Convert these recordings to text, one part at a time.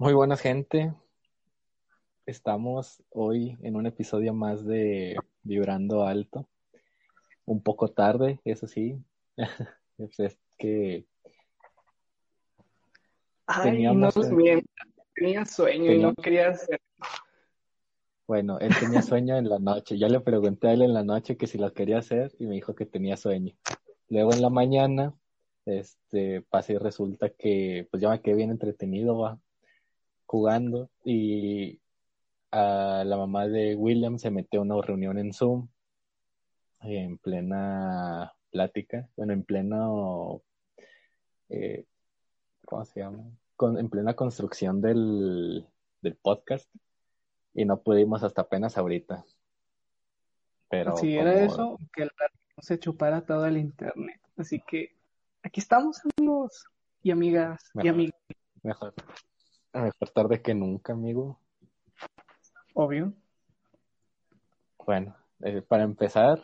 Muy buena gente. Estamos hoy en un episodio más de Vibrando Alto. Un poco tarde, eso sí. es que Ay, teníamos no Tenía sueño y no quería hacer. Bueno, él tenía sueño en la noche. Ya le pregunté a él en la noche que si lo quería hacer y me dijo que tenía sueño. Luego en la mañana, este, pasa y resulta que pues ya me quedé bien entretenido, va jugando y a la mamá de William se metió a una reunión en Zoom en plena plática, bueno, en pleno, eh, ¿cómo se llama? en plena construcción del, del podcast y no pudimos hasta apenas ahorita. Pero si era eso, que el se chupara todo el internet. Así que aquí estamos, amigos y amigas y amigos. Mejor, Mejor tarde que nunca, amigo. Obvio. Bueno, eh, para empezar,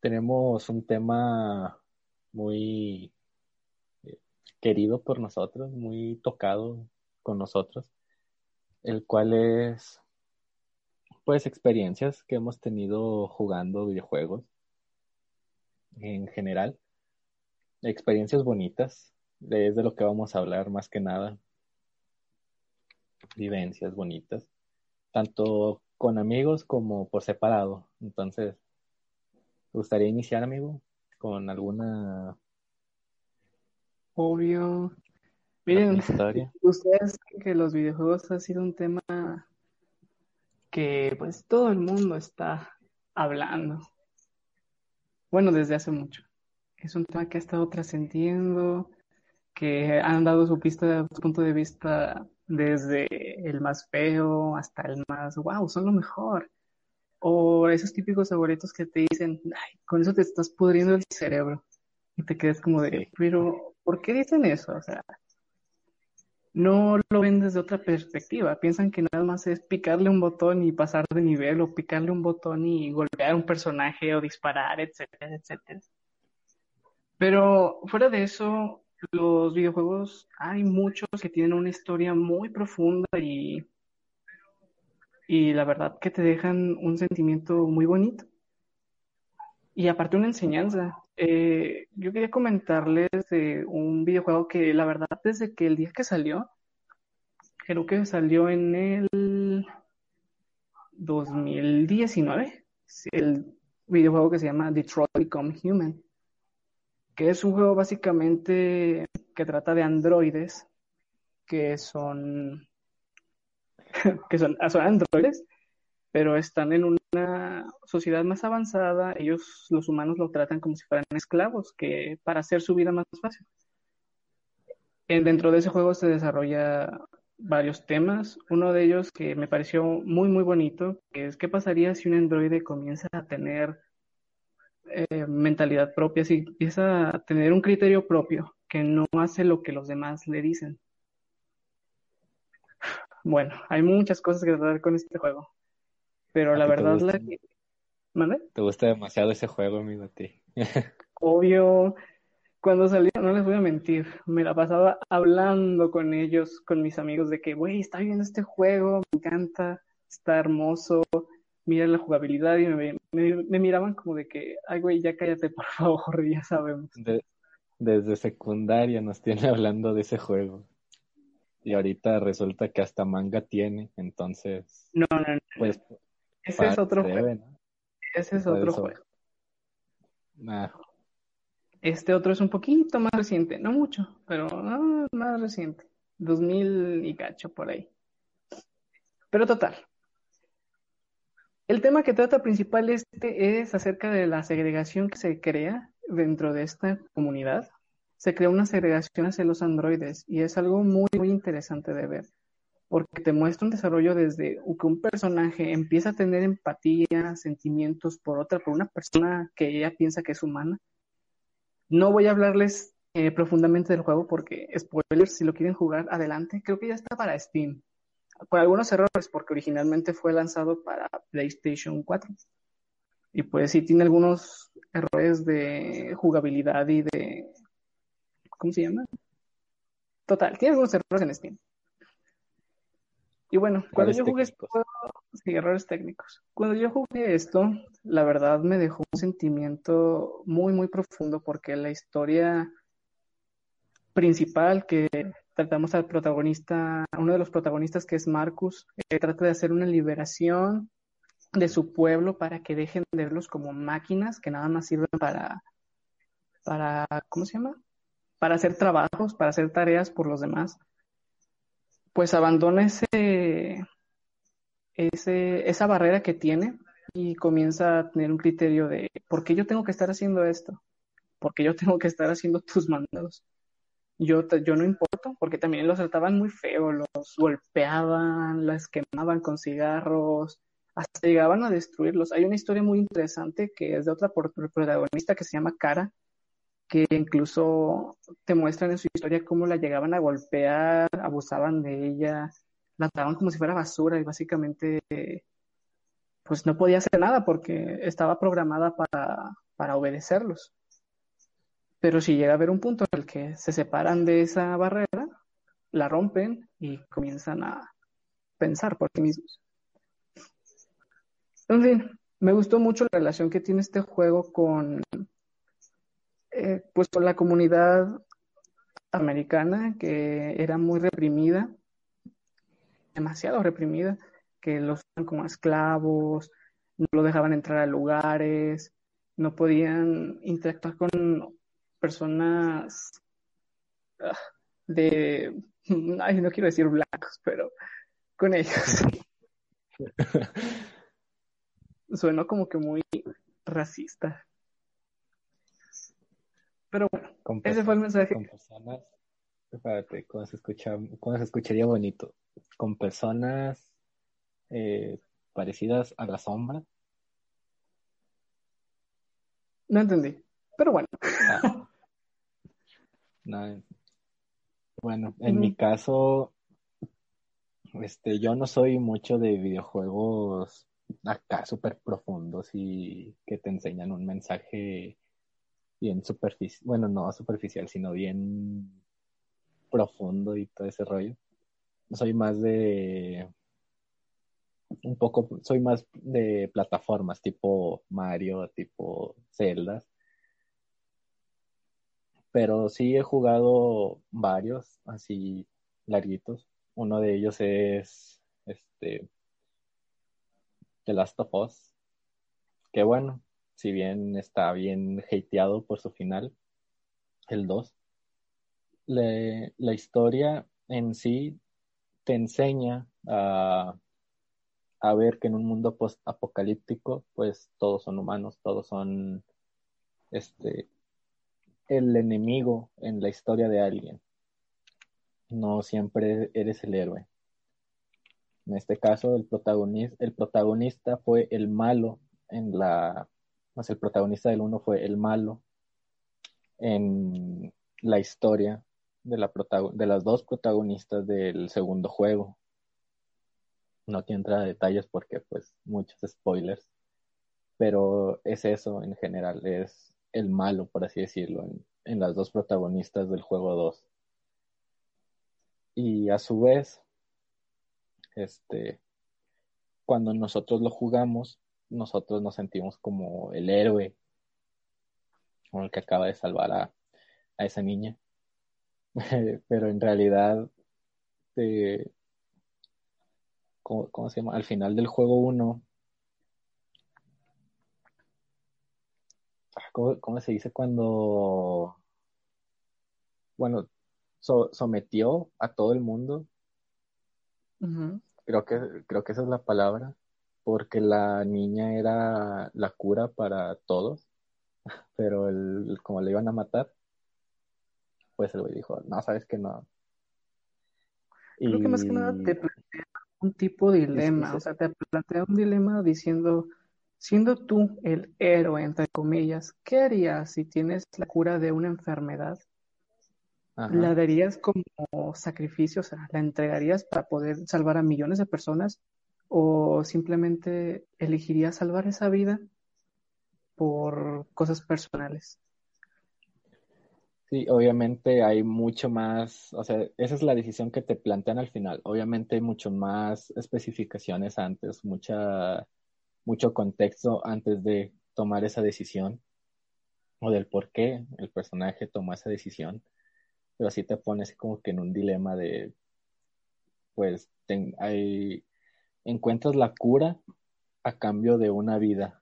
tenemos un tema muy eh, querido por nosotros, muy tocado con nosotros, el cual es, pues, experiencias que hemos tenido jugando videojuegos en general. Experiencias bonitas, es de lo que vamos a hablar más que nada vivencias bonitas, tanto con amigos como por separado. Entonces, ¿te gustaría iniciar, amigo, con alguna... Obvio. Miren, ustedes saben que los videojuegos ha sido un tema que pues todo el mundo está hablando. Bueno, desde hace mucho. Es un tema que ha estado trascendiendo, que han dado su pista, su punto de vista desde el más feo hasta el más, wow, son lo mejor. O esos típicos favoritos que te dicen, ay, con eso te estás pudriendo el cerebro. Y te quedas como de, pero, ¿por qué dicen eso? O sea, no lo ven desde otra perspectiva. Piensan que nada más es picarle un botón y pasar de nivel, o picarle un botón y golpear a un personaje, o disparar, etcétera, etcétera. Pero fuera de eso, los videojuegos hay muchos que tienen una historia muy profunda y, y la verdad que te dejan un sentimiento muy bonito. Y aparte una enseñanza. Eh, yo quería comentarles de un videojuego que la verdad desde que el día que salió, creo que salió en el 2019, el videojuego que se llama Detroit Become Human que es un juego básicamente que trata de androides que son que son, son androides, pero están en una sociedad más avanzada, ellos los humanos lo tratan como si fueran esclavos, que para hacer su vida más fácil. En, dentro de ese juego se desarrolla varios temas, uno de ellos que me pareció muy muy bonito, que es qué pasaría si un androide comienza a tener eh, mentalidad propia, si empieza a tener un criterio propio, que no hace lo que los demás le dicen. Bueno, hay muchas cosas que tratar con este juego, pero la verdad la Te gusta demasiado ese juego, amigo, a ti. Obvio, cuando salió, no les voy a mentir, me la pasaba hablando con ellos, con mis amigos, de que, güey, está viendo este juego, me encanta, está hermoso, mira la jugabilidad y me, me, miraban como de que, ay, güey, ya cállate, por favor, ya sabemos. desde secundaria nos tiene hablando de ese juego. Y ahorita resulta que hasta manga tiene, entonces. No, no, no. Pues, ese es otro juego. Ese es otro juego. Este otro es un poquito más reciente, no mucho, pero más reciente. 2000 y cacho por ahí. Pero total, el tema que trata principal este es acerca de la segregación que se crea dentro de esta comunidad. Se crea una segregación hacia los androides y es algo muy, muy interesante de ver, porque te muestra un desarrollo desde que un personaje empieza a tener empatía, sentimientos por otra, por una persona que ella piensa que es humana. No voy a hablarles eh, profundamente del juego porque, spoilers, si lo quieren jugar, adelante. Creo que ya está para Steam con algunos errores, porque originalmente fue lanzado para PlayStation 4. Y pues sí tiene algunos errores de jugabilidad y de... ¿Cómo se llama? Total, tiene algunos errores en Steam. Y bueno, cuando yo jugué técnicos. esto, sí, errores técnicos. Cuando yo jugué esto, la verdad me dejó un sentimiento muy, muy profundo porque la historia principal que tratamos al protagonista, uno de los protagonistas que es Marcus, eh, trata de hacer una liberación de su pueblo para que dejen de verlos como máquinas que nada más sirven para, para, ¿cómo se llama? Para hacer trabajos, para hacer tareas por los demás. Pues abandona ese, ese, esa barrera que tiene y comienza a tener un criterio de ¿por qué yo tengo que estar haciendo esto? ¿Por qué yo tengo que estar haciendo tus mandados? Yo, yo no importo, porque también los trataban muy feo, los golpeaban, las quemaban con cigarros, hasta llegaban a destruirlos. Hay una historia muy interesante que es de otra protagonista que se llama Cara, que incluso te muestran en su historia cómo la llegaban a golpear, abusaban de ella, la trataban como si fuera basura y básicamente pues no podía hacer nada porque estaba programada para, para obedecerlos. Pero si llega a haber un punto en el que se separan de esa barrera, la rompen y comienzan a pensar por sí mismos. En fin, me gustó mucho la relación que tiene este juego con, eh, pues con la comunidad americana que era muy reprimida, demasiado reprimida, que los usaban como esclavos, no lo dejaban entrar a lugares, no podían interactuar con personas ah, de, ay, no quiero decir blancos, pero con ellos. Suena como que muy racista. Pero bueno, Con ese fue el mensaje. Con personas, espérate, ¿cómo se escucha, cómo se escucharía bonito? Con personas eh, parecidas a la sombra. No entendí. Pero bueno, Ah, no, bueno, en mi caso, este, yo no soy mucho de videojuegos acá súper profundos y que te enseñan un mensaje bien superficial, bueno, no superficial, sino bien profundo y todo ese rollo. Soy más de un poco, soy más de plataformas tipo Mario, tipo Zelda, pero sí he jugado varios así larguitos. Uno de ellos es este The Last of Us, que bueno, si bien está bien hateado por su final, el 2, le- la historia en sí te enseña a, a ver que en un mundo post-apocalíptico, pues todos son humanos, todos son este, el enemigo en la historia de alguien. No siempre eres el héroe. En este caso, el protagonista, el protagonista fue el malo en la, pues el protagonista del uno fue el malo en la historia de, la de las dos protagonistas del segundo juego. No quiero entrar a detalles porque pues muchos spoilers, pero es eso en general, es el malo, por así decirlo, en, las dos protagonistas del juego 2. Y a su vez, este, cuando nosotros lo jugamos, nosotros nos sentimos como el héroe, como el que acaba de salvar a, a esa niña. Pero en realidad, eh, ¿cómo, cómo se llama? Al final del juego 1, ¿cómo, cómo se dice cuando, bueno, so- sometió a todo el mundo? Creo que, creo que esa es la palabra, porque la niña era la cura para todos, pero el, como le iban a matar, pues el güey dijo, no, sabes que no. Creo que más que nada te plantea un tipo de dilema, o sea, te plantea un dilema diciendo, siendo tú el héroe, entre comillas, ¿qué harías si tienes la cura de una enfermedad? ajá. ¿La darías como sacrificio? O sea, ¿la entregarías para poder salvar a millones de personas? ¿O simplemente elegirías salvar esa vida por cosas personales? Sí, obviamente hay mucho más, o sea, esa es la decisión que te plantean al final. Obviamente hay mucho más especificaciones antes, mucha, mucho contexto antes de tomar esa decisión o del por qué el personaje tomó esa decisión. Pero así te pones como que en un dilema de, pues, hay, encuentras la cura a cambio de una vida.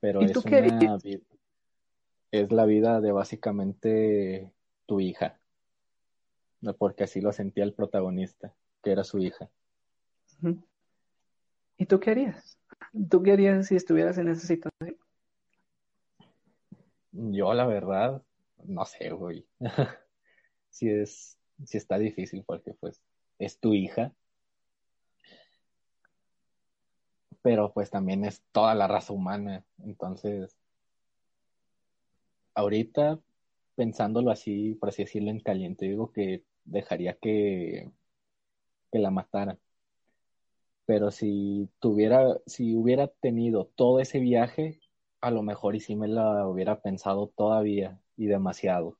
Pero es una es la vida de básicamente tu hija. Porque así lo sentía el protagonista, que era su hija. ¿Y tú qué harías? ¿Tú qué harías si estuvieras en esa situación? Yo, la verdad, no sé, güey. si es, si está difícil porque pues es tu hija. Pero pues también es toda la raza humana. Entonces, ahorita, pensándolo así, por así decirlo en caliente, digo que dejaría que, que la matara. Pero si tuviera, si hubiera tenido todo ese viaje, a lo mejor y sí me la hubiera pensado todavía y demasiado.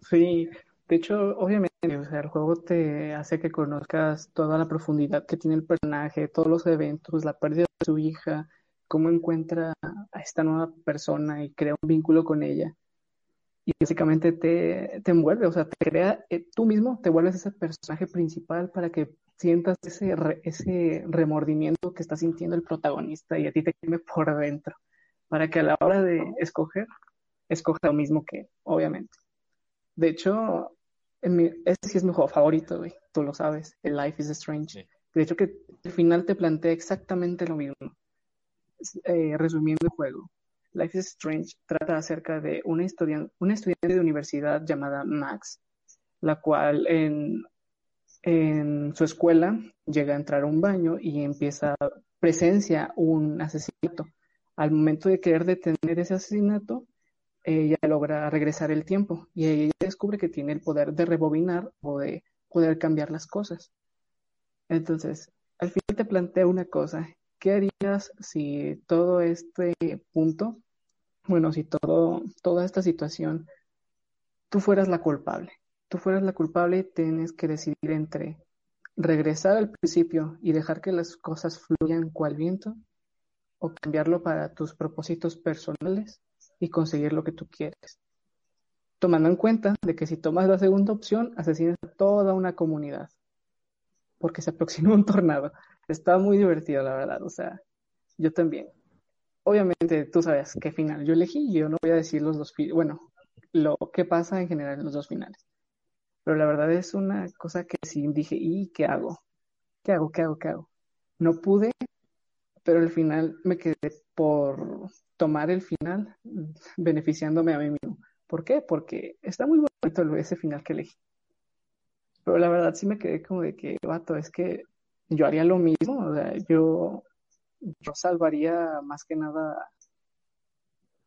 Sí, de hecho, obviamente, o sea, el juego te hace que conozcas toda la profundidad que tiene el personaje, todos los eventos, la pérdida de su hija, cómo encuentra a esta nueva persona y crea un vínculo con ella. Y básicamente te, te envuelve, o sea, te crea, eh, tú mismo te vuelves ese personaje principal para que sientas ese, ese remordimiento que está sintiendo el protagonista y a ti te queme por dentro, para que a la hora de escoger, escoja lo mismo que obviamente. De hecho, este sí es mi juego favorito, güey, tú lo sabes, el Life is Strange. De hecho, que al final te plantea exactamente lo mismo. Eh, resumiendo el juego, Life is Strange trata acerca de una, una estudiante de universidad llamada Max, la cual en, en su escuela llega a entrar a un baño y empieza, presencia un asesinato. Al momento de querer detener ese asesinato, ella logra regresar el tiempo y ella descubre que tiene el poder de rebobinar o de poder cambiar las cosas. Entonces, al final te plantea una cosa, ¿qué harías si todo este punto, bueno, si todo, toda esta situación, tú fueras la culpable? Tú fueras la culpable y tienes que decidir entre regresar al principio y dejar que las cosas fluyan cual viento o cambiarlo para tus propósitos personales y conseguir lo que tú quieres. Tomando en cuenta de que si tomas la segunda opción, asesinas a toda una comunidad porque se aproxima un tornado. Estaba muy divertido, la verdad. O sea, yo también. Obviamente, tú sabes qué final yo elegí. Yo no voy a decir los dos, bueno, lo que pasa en general en los dos finales. Pero la verdad es una cosa que sí dije, ¿y qué hago? ¿Qué hago? ¿Qué hago? ¿Qué hago? No pude, pero al final me quedé por tomar el final beneficiándome a mí mismo. ¿Por qué? Porque está muy bonito ese final que elegí. Pero la verdad sí me quedé como de que, vato, es que yo haría lo mismo, o sea, yo, yo salvaría más que nada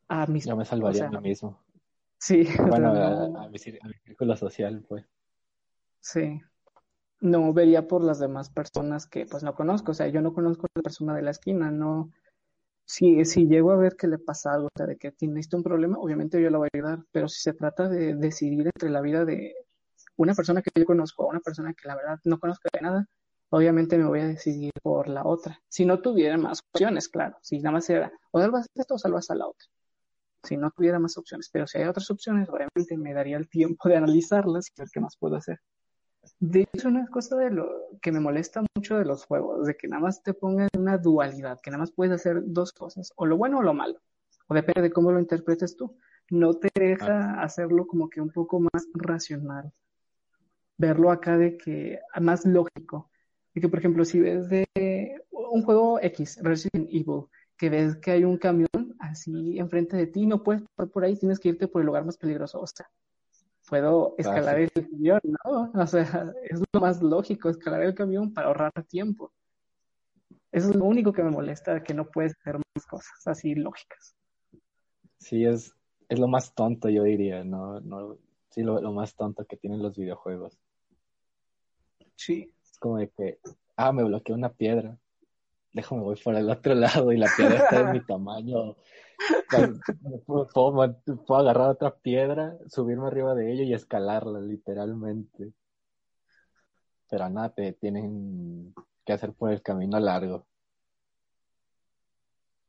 a mis... Yo me salvaría a mí mismo. Sí. Bueno, a, mi, círculo social, pues. Sí. No vería por las demás personas que pues no conozco, o sea, yo no conozco a la persona de la esquina, no... Si, si llego a ver que le pasa algo, o sea, de que tiene un problema, obviamente yo la voy a ayudar, pero si se trata de decidir entre la vida de una persona que yo conozco a una persona que la verdad no conozco de nada, obviamente me voy a decidir por la otra. Si no tuviera más opciones, claro. Si nada más era o salvas esto o salvas a la otra. Si no tuviera más opciones. Pero si hay otras opciones, obviamente me daría el tiempo de analizarlas y ver qué más puedo hacer. De hecho, una cosa de lo que me molesta mucho de los juegos, de que nada más te pongan una dualidad, que nada más puedes hacer dos cosas, o lo bueno o lo malo, o depende de cómo lo interpretes tú. No te deja hacerlo como que un poco más racional. Verlo acá de que más lógico que, por ejemplo, si ves de un juego X, Resident Evil, que ves que hay un camión así enfrente de ti, no puedes pasar por ahí, tienes que irte por el lugar más peligroso. O sea, puedo escalar el camión, ¿no? O sea, es lo más lógico, escalar el camión para ahorrar tiempo. Eso es lo único que me molesta, que no puedes hacer más cosas así lógicas. Sí, es, es lo más tonto, yo diría, ¿no? no sí, lo, lo más tonto que tienen los videojuegos. Sí, como de que, ah, me bloqueó una piedra. Déjame voy por el otro lado y la piedra está de mi tamaño. Puedo, agarrar otra piedra, subirme arriba de ella y escalarla, literalmente. Pero nada, te tienen que hacer por el camino largo.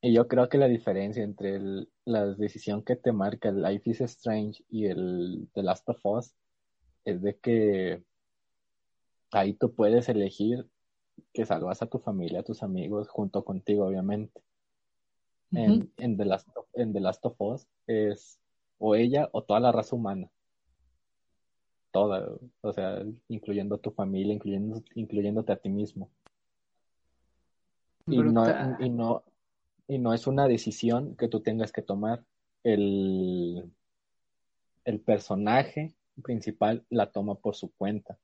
Y yo creo que la diferencia entre la decisión que te marca el Life is Strange y el The Last of Us es de que ahí tú puedes elegir que salvas a tu familia, a tus amigos, junto contigo, obviamente. en, en, The Last of, en The Last of Us es o ella o toda la raza humana. Toda, o sea, incluyendo a tu familia, incluyendo, incluyéndote a ti mismo. Y no, y no, y no es una decisión que tú tengas que tomar. El, el personaje principal la toma por su cuenta,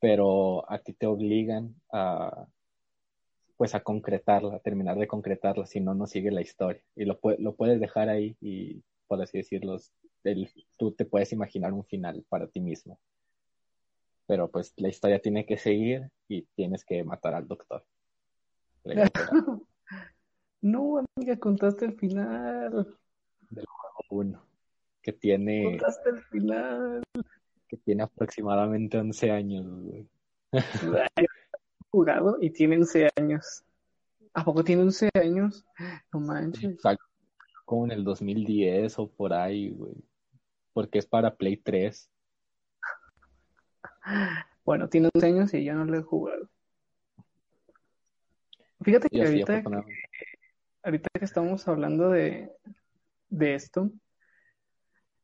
pero a ti te obligan a pues a concretarla, a terminar de concretarla, si no, no sigue la historia. Y lo, lo puedes dejar ahí y, por así decirlo, tú te puedes imaginar un final para ti mismo. Pero pues la historia tiene que seguir y tienes que matar al doctor. No, amiga, contaste el final. Del juego 1. Que tiene. Contaste el final. Que tiene aproximadamente 11 años, güey. jugado y tiene 11 años. ¿A poco tiene 11 años? No manches. Exacto. Como en el 2010 o por ahí, güey. Porque es para Play 3. Bueno, tiene 11 años y yo no lo he jugado. Fíjate que ahorita ahorita que estamos hablando de, esto,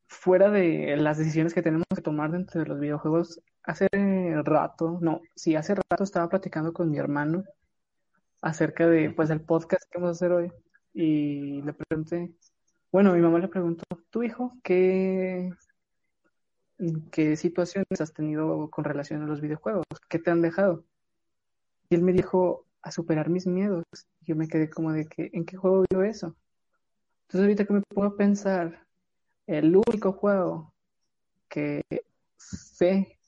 fuera de las decisiones que tenemos que tomar dentro de los videojuegos, hace rato, no, sí, hace rato estaba platicando con mi hermano acerca de, pues, del podcast que vamos a hacer hoy y le pregunté, bueno, mi mamá le preguntó, ¿tu hijo qué, qué situaciones has tenido con relación a los videojuegos? ¿Qué te han dejado? Y él me dijo, a superar mis miedos. Yo me quedé como de que, ¿en qué juego vio eso? Entonces ahorita que me a pensar, el único juego que sé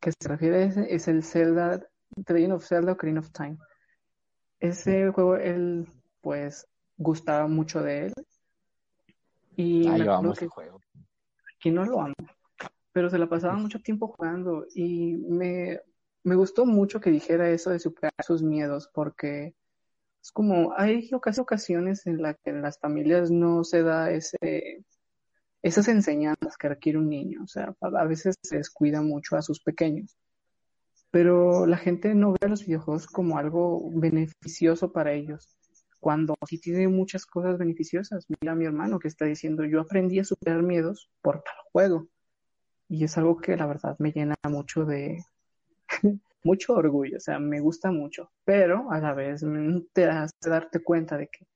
que se refiere a ese es el Zelda, The Legend of Zelda Ocarina of Time. Ese juego, él, pues, gustaba mucho de él. Y ah, yo amo ese juego. Aquí no lo amo, pero se la pasaba mucho tiempo jugando y me, me gustó mucho que dijera eso de superar sus miedos, porque es como, hay ocasiones en las que en las familias no se da ese, esas enseñanzas que requiere un niño, o sea, a veces se descuida mucho a sus pequeños, pero la gente no ve a los videojuegos como algo beneficioso para ellos, cuando sí tiene muchas cosas beneficiosas. Mira a mi hermano que está diciendo, yo aprendí a superar miedos por tal juego, y es algo que la verdad me llena mucho de, mucho orgullo, o sea, me gusta mucho, pero a la vez te hace darte cuenta de que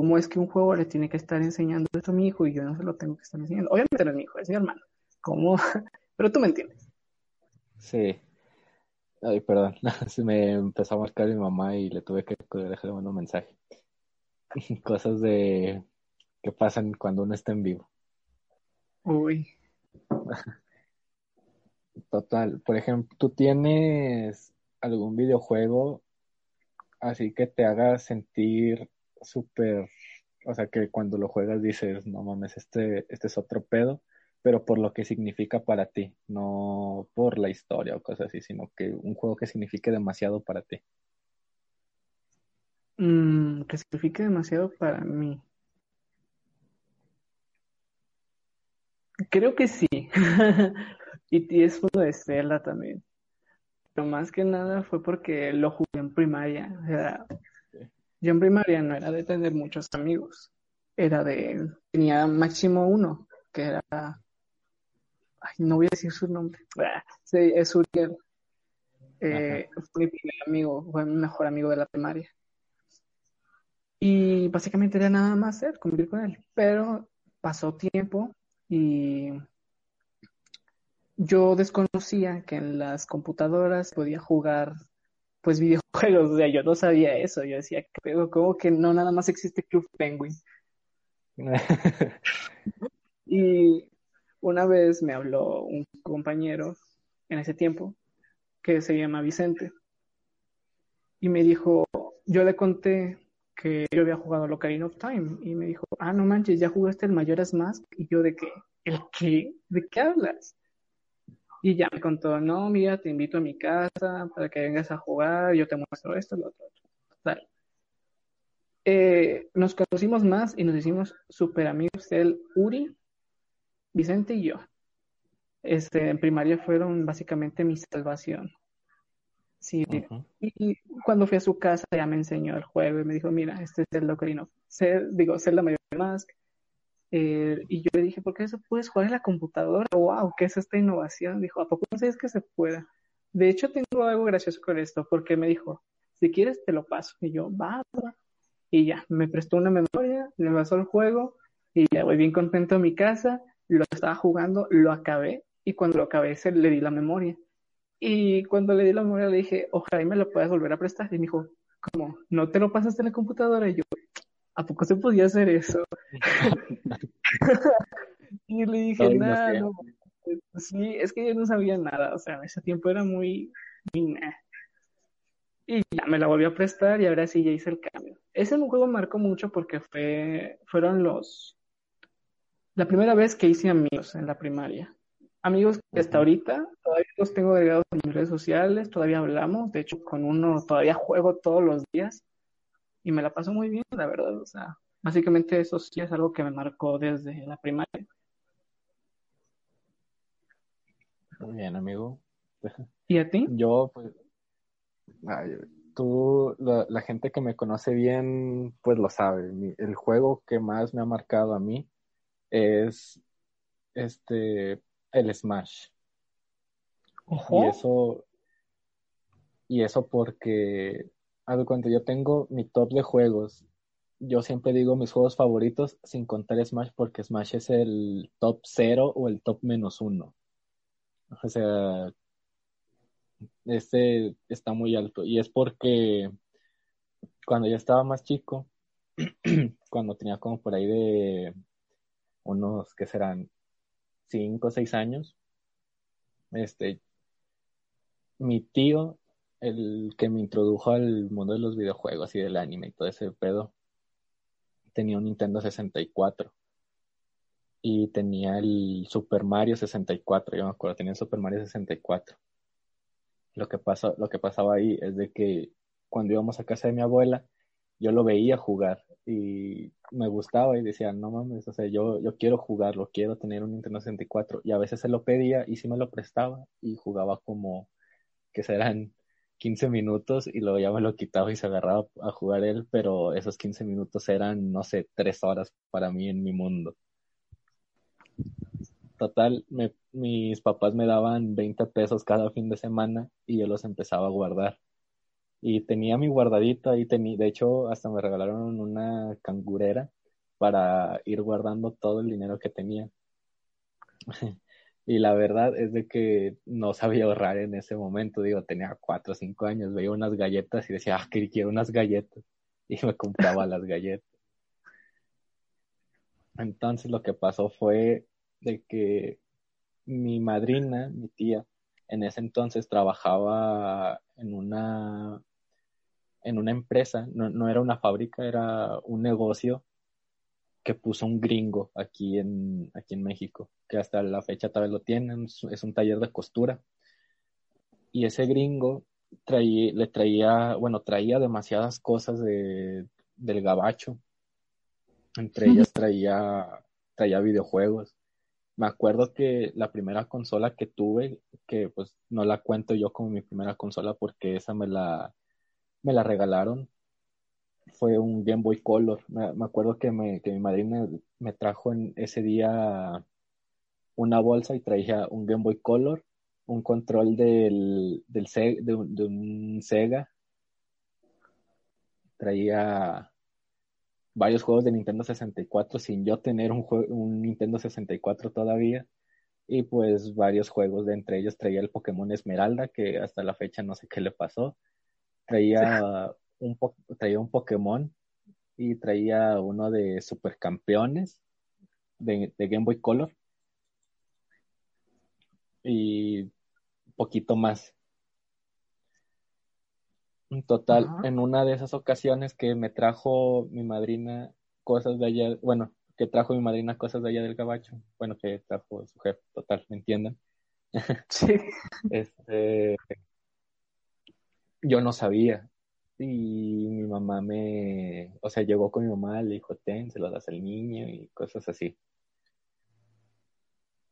cómo es que un juego le tiene que estar enseñando esto a mi hijo y yo no se lo tengo que estar enseñando. Obviamente no es mi hijo, es mi hermano. ¿Cómo? pero tú me entiendes. Sí. Ay, perdón, se me empezó a marcar mi mamá y le tuve que dejarle un mensaje. Cosas de que pasan cuando uno está en vivo. Uy. Total. Por ejemplo, ¿tú tienes algún videojuego así que te haga sentir súper, o sea, que cuando lo juegas dices, no mames, este, este es otro pedo, pero por lo que significa para ti, no por la historia o cosas así, sino que un juego que signifique demasiado para ti. Mm, que signifique demasiado para mí. Creo que sí. Y, es uno de Zelda también. Pero más que nada fue porque lo jugué en primaria. O sea, yo en primaria no era de tener muchos amigos. Era de. Tenía máximo uno, que era. Ay, no voy a decir su nombre. Sí, es Uriel. Eh, fue mi primer amigo, fue mi mejor amigo de la primaria. Y básicamente era nada más hacer, convivir con él. Pero pasó tiempo y yo desconocía que en las computadoras podía jugar pues videojuegos, o sea, yo no sabía eso, yo decía, pero como que no nada más existe Club Penguin. y una vez me habló un compañero en ese tiempo que se llama Vicente y me dijo, yo le conté que yo había jugado Locarino of Time y me dijo, ah, no manches, ya jugaste el Mayoras Mask y yo de qué, ¿el qué? ¿De qué hablas? Y ya me contó, no, mira, te invito a mi casa para que vengas a jugar, yo te muestro esto, lo otro, Total. Eh, nos conocimos más y nos hicimos súper amigos, él, Uri, Vicente y yo. Este, en primaria fueron básicamente mi salvación. Sí, y cuando fui a su casa ya me enseñó el juego y me dijo, mira, este es el Locarino, digo, la Mayor Mask, eh, y yo le dije, ¿por qué eso puedes jugar en la computadora? ¡Wow! ¿Qué es esta innovación? Dijo, ¿a poco no sabes que se pueda? De hecho, tengo algo gracioso con esto, porque me dijo, si quieres te lo paso. Y yo, va. Y ya, me prestó una memoria, le pasó el juego, y ya voy bien contento a mi casa, lo estaba jugando, lo acabé, y cuando lo acabé se le di la memoria. Y cuando le di la memoria le dije, ojalá y me lo puedas volver a prestar. Y me dijo, ¿cómo? ¿No te lo pasaste en la computadora? Y yo, ¿a poco se podía hacer eso? y le dije, nada, no, sí, es que yo no sabía nada, o sea, en ese tiempo era muy, muy Y ya me la volvió a prestar y ahora sí ya hice el cambio. Ese juego marcó mucho porque fue, fueron los, la primera vez que hice amigos en la primaria. Amigos que hasta ahorita todavía los tengo agregados en mis redes sociales, todavía hablamos, de hecho con uno todavía juego todos los días y me la paso muy bien, la verdad. O sea, básicamente eso sí es algo que me marcó desde la primaria. Muy bien, amigo. ¿Y a ti? Yo, pues, tú, la, gente que me conoce bien, pues lo sabe. el juego que más me ha marcado a mí es este, el Smash. Y eso, y eso porque cuando yo tengo mi top de juegos. Yo siempre digo mis juegos favoritos sin contar Smash porque Smash es el top 0 o el top menos 1. O sea, este está muy alto. Y es porque cuando yo estaba más chico, cuando tenía como por ahí de unos que serán 5 o 6 años, este, mi tío el que me introdujo al mundo de los videojuegos y del anime y todo ese pedo, tenía un Nintendo 64 y tenía el Super Mario 64, yo me acuerdo, tenía el Super Mario 64. Lo que, lo que pasaba ahí es de que cuando íbamos a casa de mi abuela, yo lo veía jugar y me gustaba y decía, no mames, o sea, yo, yo quiero jugarlo, quiero tener un Nintendo 64 y a veces se lo pedía y sí me lo prestaba y jugaba como que serán 15 minutos y luego ya me lo quitaba y se agarraba a jugar él, pero esos 15 minutos eran, no sé, tres horas para mí en mi mundo. Total, mis papás me daban 20 pesos cada fin de semana y yo los empezaba a guardar. Y tenía mi guardadito ahí, tenía, de hecho, hasta me regalaron una cangurera para ir guardando todo el dinero que tenía. Y la verdad es de que no sabía ahorrar en ese momento. Digo, tenía cuatro o cinco años, veía unas galletas y decía, ah, que quiero unas galletas. Y me compraba las galletas. Entonces lo que pasó fue de que mi madrina, mi tía, en ese entonces trabajaba en una en una empresa, no, no era una fábrica, era un negocio que puso un gringo aquí en, aquí en México, que hasta la fecha tal vez lo tienen, es un taller de costura. Y ese gringo le traía, bueno, traía demasiadas cosas de, del gabacho. Entre ellas traía, traía videojuegos. Me acuerdo que la primera consola que tuve, que pues no la cuento yo como mi primera consola porque esa me la, me la regalaron, fue un Game Boy Color. Me, acuerdo que, me, que mi madrina me trajo en ese día una bolsa y traía un Game Boy Color, un control del, del de, un Sega, traía varios juegos de Nintendo 64 sin yo tener un, un Nintendo 64 todavía. Y pues varios juegos de entre ellos traía el Pokémon Esmeralda que hasta la fecha no sé qué le pasó. Traía un, traía un Pokémon y traía uno de Supercampeones de, de Game Boy Color y poquito más. En total, en una de esas ocasiones que me trajo mi madrina cosas de allá, bueno, que trajo mi madrina cosas de allá del gabacho, bueno, que trajo su jefe, total, ¿me entienden? Sí. Este, yo no sabía. Y mi mamá me, o sea, llegó con mi mamá, le dijo, ten, se lo das al niño y cosas así.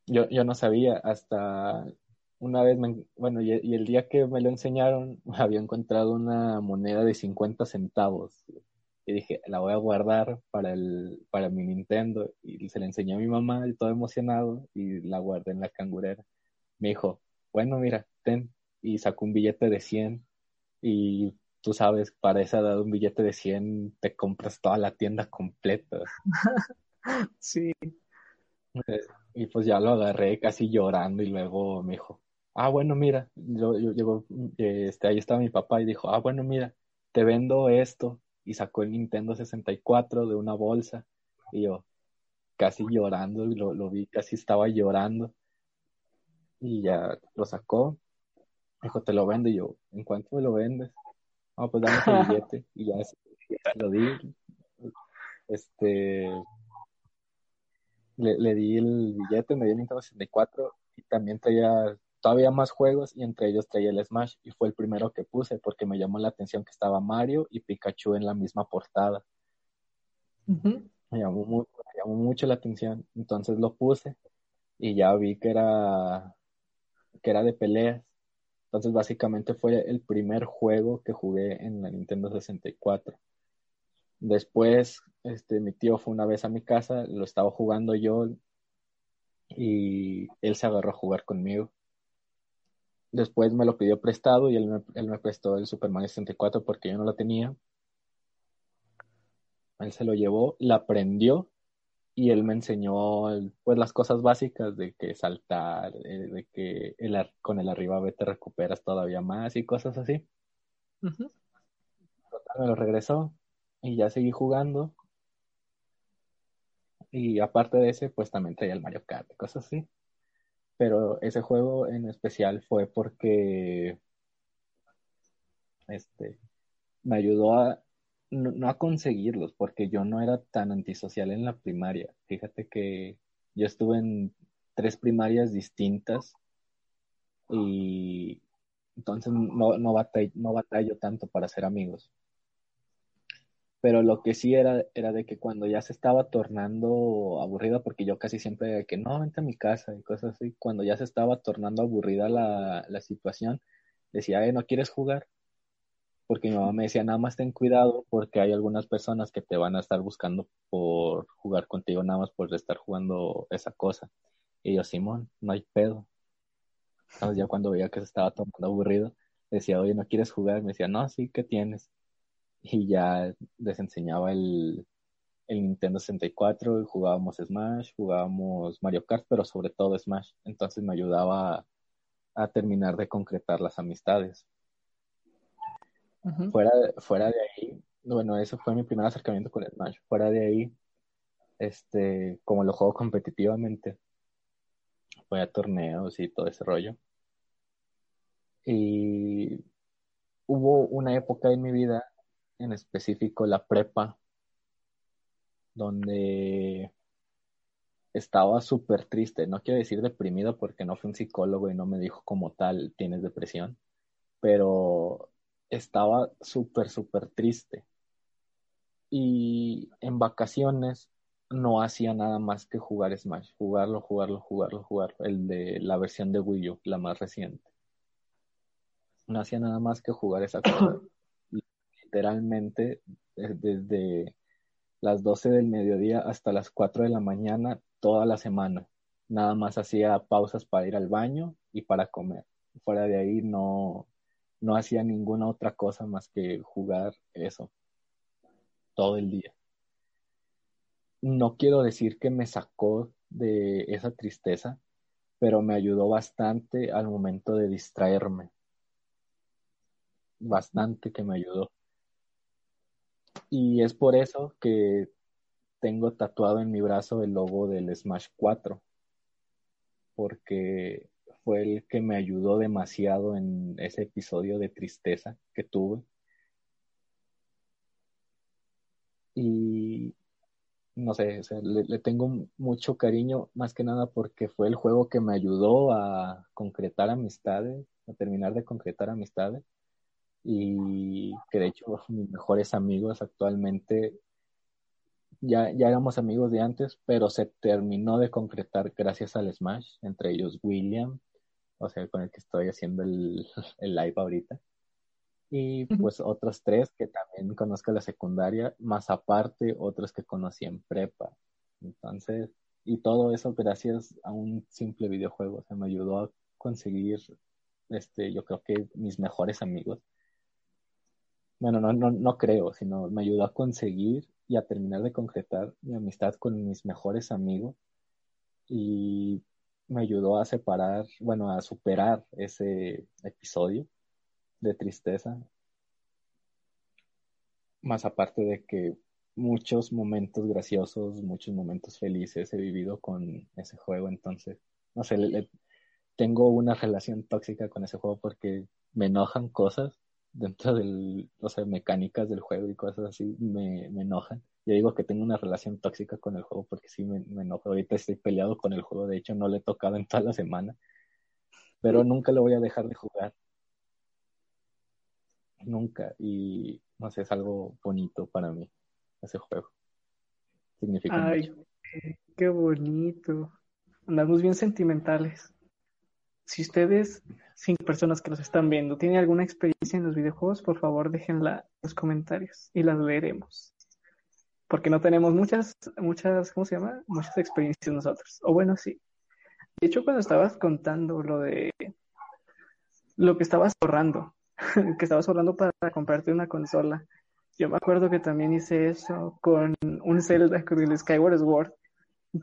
Yo, yo no sabía hasta una vez, me, bueno, y, y, el día que me lo enseñaron, había encontrado una moneda de 50 centavos. Y dije, la voy a guardar para, el, para mi Nintendo. Y se la enseñé a mi mamá, y todo emocionado, y la guardé en la cangurera. Me dijo, bueno, mira, ten. Y sacó un billete de 100. Y tú sabes, para esa edad un billete de 100 te compras toda la tienda completa. Sí. Y pues ya lo agarré casi llorando y luego me dijo, ah, bueno, mira, yo, yo, yo este, ahí estaba mi papá y dijo, ah, bueno, mira, te vendo esto. Y sacó el Nintendo 64 de una bolsa. Y yo, casi llorando, y lo, lo vi, casi estaba llorando. Y ya lo sacó. Dijo, te lo vendo. Y yo, ¿en cuánto me lo vendes? Ah, pues dame el billete. y ya, lo di. Este, le, le, di el billete, me dio el Nintendo 64 y también traía todavía más juegos y entre ellos traía el Smash y fue el primero que puse porque me llamó la atención que estaba Mario y Pikachu en la misma portada. Uh -huh. me, llamó mucho, me, llamó mucho, la atención, entonces lo puse y ya vi que era que era de peleas. Entonces básicamente fue el primer juego que jugué en la Nintendo 64. Después, este, mi tío fue una vez a mi casa, lo estaba jugando yo y él se agarró a jugar conmigo. Después me lo pidió prestado y él me, él me prestó el Super Mario 64 porque yo no lo tenía. Él se lo llevó, la aprendió y él me enseñó pues las cosas básicas de que saltar, de que el, con el arriba B te recuperas todavía más y cosas así. Uh -huh. Me lo regresó y ya seguí jugando. Y aparte de ese, pues también traía el Mario Kart, cosas así. Pero ese juego en especial fue porque este me ayudó a no, no, a conseguirlos, porque yo no era tan antisocial en la primaria. Fíjate que yo estuve en tres primarias distintas y entonces no, no, batallo, no tanto para hacer amigos. Pero lo que sí era, era de que cuando ya se estaba tornando aburrida, porque yo casi siempre de que no, vente a mi casa y cosas así, cuando ya se estaba tornando aburrida la, la situación, decía, eh, ¿no quieres jugar? Porque mi mamá me decía, nada más ten cuidado porque hay algunas personas que te van a estar buscando por jugar contigo, nada más por estar jugando esa cosa. Y yo, Simón, no hay pedo. Entonces ya cuando veía que se estaba tomando aburrido, decía, oye, ¿no quieres jugar? Me decía, no, sí, ¿qué tienes? Y ya les enseñaba el, el Nintendo 64 y jugábamos Smash, jugábamos Mario Kart, pero sobre todo Smash. Entonces me ayudaba a, a terminar de concretar las amistades. Fuera, fuera de ahí, bueno, eso fue mi primer acercamiento con Smash. Fuera de ahí, este, como lo juego competitivamente, voy a torneos y todo ese rollo. Y hubo una época en mi vida, en específico la prepa, donde estaba súper triste. No quiero decir deprimido porque no fue un psicólogo y no me dijo como tal tienes depresión, pero estaba súper, súper triste. Y en vacaciones no hacía nada más que jugar Smash, jugarlo, jugarlo, jugarlo, jugarlo, el de la versión de Wii U, la más reciente. No hacía nada más que jugar esa cosa. Literalmente, desde las 12 del mediodía hasta las 4 de la mañana, toda la semana. Nada más hacía pausas para ir al baño y para comer. Fuera de ahí no, no hacía ninguna otra cosa más que jugar eso todo el día. No quiero decir que me sacó de esa tristeza, pero me ayudó bastante al momento de distraerme. Bastante que me ayudó. Y es por eso que tengo tatuado en mi brazo el logo del Smash 4. Porque fue el que me ayudó demasiado en ese episodio de tristeza que tuve. Y no sé, le, le, tengo mucho cariño, más que nada porque fue el juego que me ayudó a concretar amistades, a terminar de concretar amistades. Y que de hecho mis mejores amigos actualmente ya, ya éramos amigos de antes, pero se terminó de concretar gracias al Smash, entre ellos William, o sea, con el que estoy haciendo el, el live ahorita. Y pues otros tres que también conozco en la secundaria, más aparte otros que conocí en prepa. Entonces, y todo eso gracias a un simple videojuego. O sea, me ayudó a conseguir, este, yo creo que mis mejores amigos. Bueno, no, no, no creo, sino me ayudó a conseguir y a terminar de concretar mi amistad con mis mejores amigos. Y me ayudó a separar, bueno, a superar ese episodio de tristeza. Más aparte de que muchos momentos graciosos, muchos momentos felices he vivido con ese juego, entonces, no sé, tengo una relación tóxica con ese juego porque me enojan cosas dentro del, o sea, mecánicas del juego y cosas así, me, me enojan. Yo digo que tengo una relación tóxica con el juego porque sí me, me enojo. Ahorita estoy peleado con el juego, de hecho no le he tocado en toda la semana, pero nunca lo voy a dejar de jugar nunca. Y no sé, es algo bonito para mí, ese juego. Significa Ay, qué bonito. Andamos bien sentimentales. Si ustedes, cinco personas que nos están viendo, tienen alguna experiencia en los videojuegos, por favor déjenla en los comentarios y las leeremos. Porque no tenemos muchas, muchas, ¿cómo se llama? Muchas experiencias nosotros. O bueno, sí. De hecho, cuando estabas contando lo de lo que estabas ahorrando, que estabas hablando para comprarte una consola. Yo me acuerdo que también hice eso con un Zelda, con el Skyward Sword.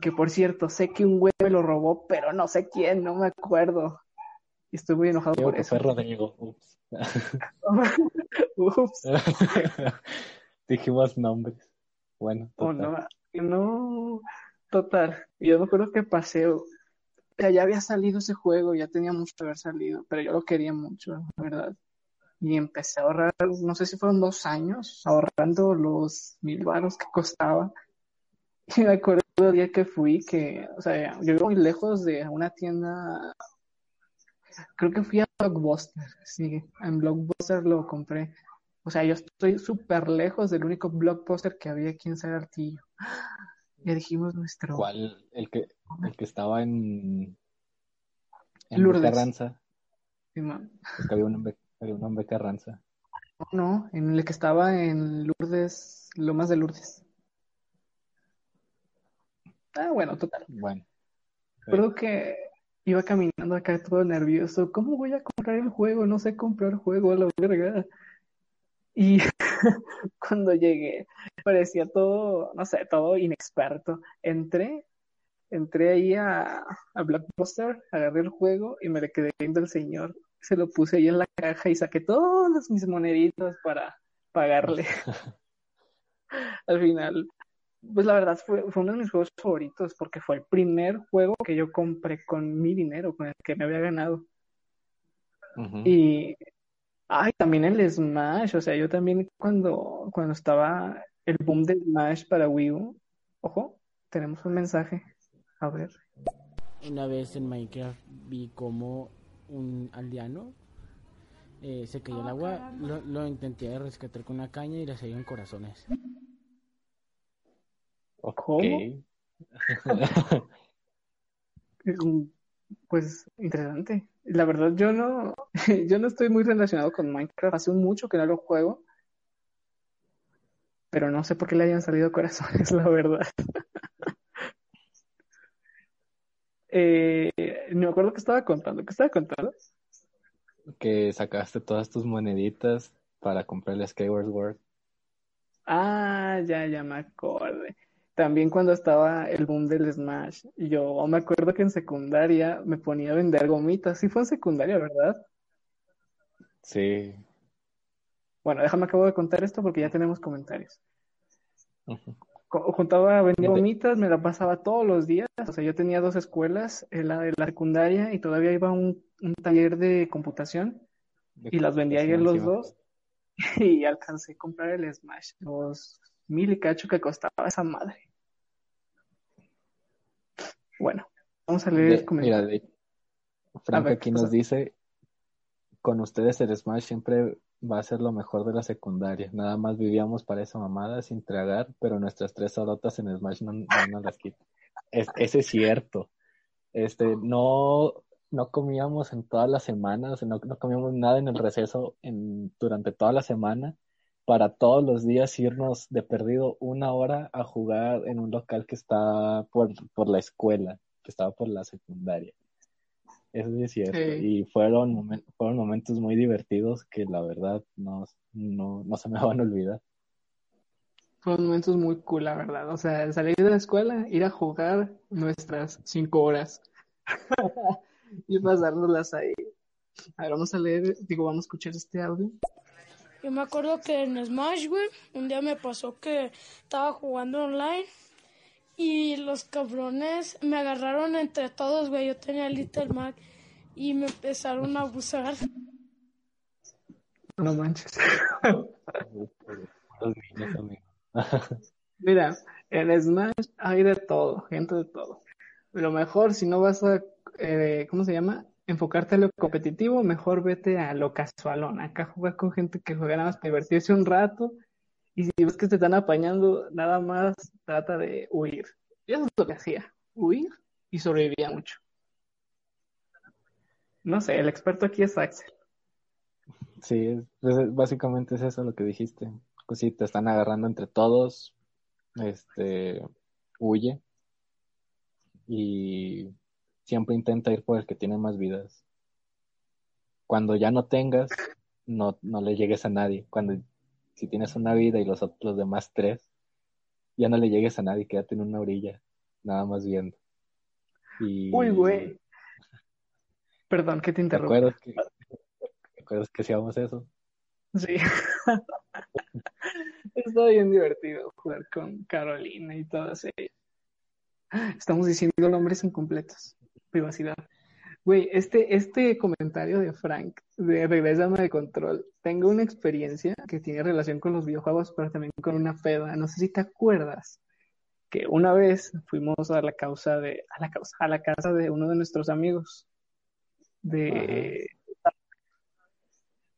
Que por cierto, sé que un güey me lo robó, pero no sé quién, no me acuerdo. Y estoy muy enojado por eso. Fue Rodrigo. Ups. Ups. Dijimos nombres. Bueno. Oh, no, no, total. Yo me acuerdo que pasé, ya había salido ese juego, ya tenía mucho que haber salido, pero yo lo quería mucho, la verdad y empecé a ahorrar, no sé si fueron dos años, ahorrando los mil baros que costaba. Y me acuerdo el día que fui, que, o sea, yo vivo muy lejos de una tienda, creo que fui a Blockbuster, sí, en Blockbuster lo compré. O sea, yo estoy súper lejos del único Blockbuster que había aquí en Sagartillo. Ya dijimos nuestro. ¿Cuál? El que, el que estaba en. En Lourdes. Carranza. Sí, Es que había un pero un hombre Carranza. No, en el que estaba en Lourdes, Lomas de Lourdes. Ah, bueno, total. Bueno. Recuerdo que iba caminando acá todo nervioso. ¿Cómo voy a comprar el juego? No sé comprar juego, a la verga. Y cuando llegué, parecía todo, no sé, todo inexperto. Entré, entré ahí a, a Blockbuster, agarré el juego y me le quedé viendo al señor se lo puse ahí en la caja y saqué todos mis moneditos para pagarle. Al final, pues la verdad fue, uno de mis juegos favoritos porque fue el primer juego que yo compré con mi dinero, con el que me había ganado. Y, ay, también el Smash, o sea, yo también cuando, cuando estaba el boom de Smash para Wii U, ojo, tenemos un mensaje, a ver. Una vez en Minecraft vi cómo un aldeano eh, se cayó el agua, lo, intenté rescatar con una caña y le salieron corazones. ¿Cómo? pues interesante. La verdad yo no, yo no estoy muy relacionado con Minecraft, hace mucho que no lo juego, pero no sé por qué le hayan salido corazones, la verdad. eh, me acuerdo que estaba contando, ¿qué estaba contando? Que sacaste todas tus moneditas para comprar el Skyward Sword. Ah, ya, ya me acordé. También cuando estaba el boom del Smash, yo me acuerdo que en secundaria me ponía a vender gomitas. Sí fue en secundaria, ¿verdad? Sí. Bueno, déjame acabo de contar esto porque ya tenemos comentarios juntaba, vendía gomitas, me la pasaba todos los días. O sea, yo tenía dos escuelas, la de la secundaria y todavía iba a un, taller de computación y las vendía ahí en los dos. Y alcancé a comprar el Smash, los Mil y cacho que costaba esa madre. Bueno, vamos a leer De- el comentario. mira, de- Frank ver, aquí ¿qué nos dice, con ustedes el Smash siempre va a ser lo mejor de la secundaria. Nada más vivíamos para esa mamada sin tragar, pero nuestras tres horotas en Smash no, no nos las quitan. Es, ese es cierto. Este, no, no comíamos en todas las semanas, no, no comíamos nada en el receso en, durante toda la semana para todos los días irnos de perdido una hora a jugar en un local que está por, por la escuela, que estaba por la secundaria. Eso sí es cierto. Sí. Y fueron, momen- fueron momentos muy divertidos que la verdad no, no, no se me van a olvidar. Fueron momentos muy cool, la verdad. O sea, salir de la escuela, ir a jugar nuestras cinco horas y pasárnoslas ahí. A ver, vamos a leer, digo, vamos a escuchar este audio. Yo me acuerdo que en Smash, güey, un día me pasó que estaba jugando online y los cabrones me agarraron entre todos, güey. Yo tenía Little Mac y me empezaron a abusar. No manches. Los niños, amigo. Mira, en Smash hay de todo, gente de todo. Lo mejor, si no vas a, eh, ¿cómo se llama? Enfocarte a lo competitivo, mejor vete a lo casualón. Acá jugar con gente que juega nada más para divertirse un rato. Y si ves que te están apañando, nada más trata de huir. Y eso es lo que hacía, huir y sobrevivía mucho. No sé, el experto aquí es Axel. Sí, básicamente es eso lo que dijiste. Pues sí, te están agarrando entre todos, este, huye y siempre intenta ir por el que tiene más vidas. Cuando ya no tengas, no, no le llegues a nadie. Cuando, si tienes una vida y los, los demás tres, ya no le llegues a nadie, quédate en una orilla, nada más viendo. Y Uy, güey. Perdón, que te ¿te interrumpo. acuerdas que, te acuerdas que hacíamos eso? Sí. Está bien divertido jugar con Carolina y todas ellas. Estamos diciendo nombres incompletos. Privacidad. Güey, este, este comentario de Frank de Regrésame de Control, tengo una experiencia que tiene relación con los videojuegos, pero también con una peda. No sé si te acuerdas que una vez fuimos a la causa de, a la causa, a la casa de uno de nuestros amigos. De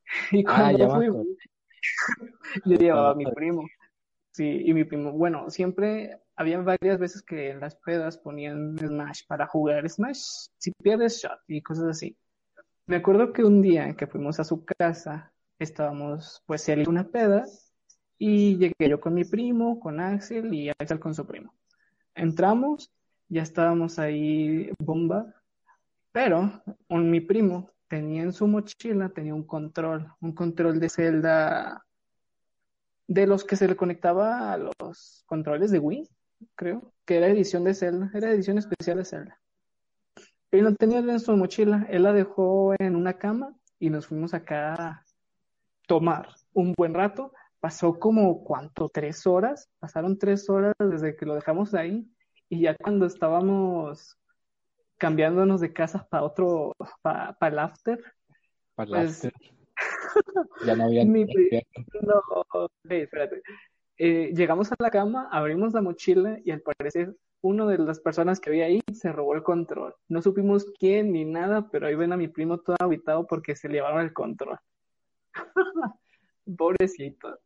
y Ah, cuando me fuimos, yo llevaba a mi primo. Sí, y mi primo, bueno, siempre había varias veces que en las pedas ponían Smash para jugar Smash, si pierdes shot y cosas así. Me acuerdo que un día que fuimos a su casa, estábamos, pues él una peda y llegué yo con mi primo, con Axel y Axel con su primo. Entramos, ya estábamos ahí bomba, pero un, mi primo tenía en su mochila, tenía un control, un control de Zelda de los que se le conectaba a los controles de Wii, creo, que era edición de Zelda, era edición especial de Zelda. Él no tenía en su mochila, él la dejó en una cama y nos fuimos acá a tomar un buen rato. Pasó como, ¿cuánto? ¿Tres horas? Pasaron tres horas desde que lo dejamos ahí y ya cuando estábamos cambiándonos de casa para otro, para el after, Para Pues- la- Ya no había Mi No, ok, espérate. Eh, llegamos a la cama, abrimos la mochila y al parecer uno de las personas que había ahí se robó el control. No supimos quién ni nada, pero ahí ven a mi primo todo habitado porque se le llevaron el control. Pobrecito.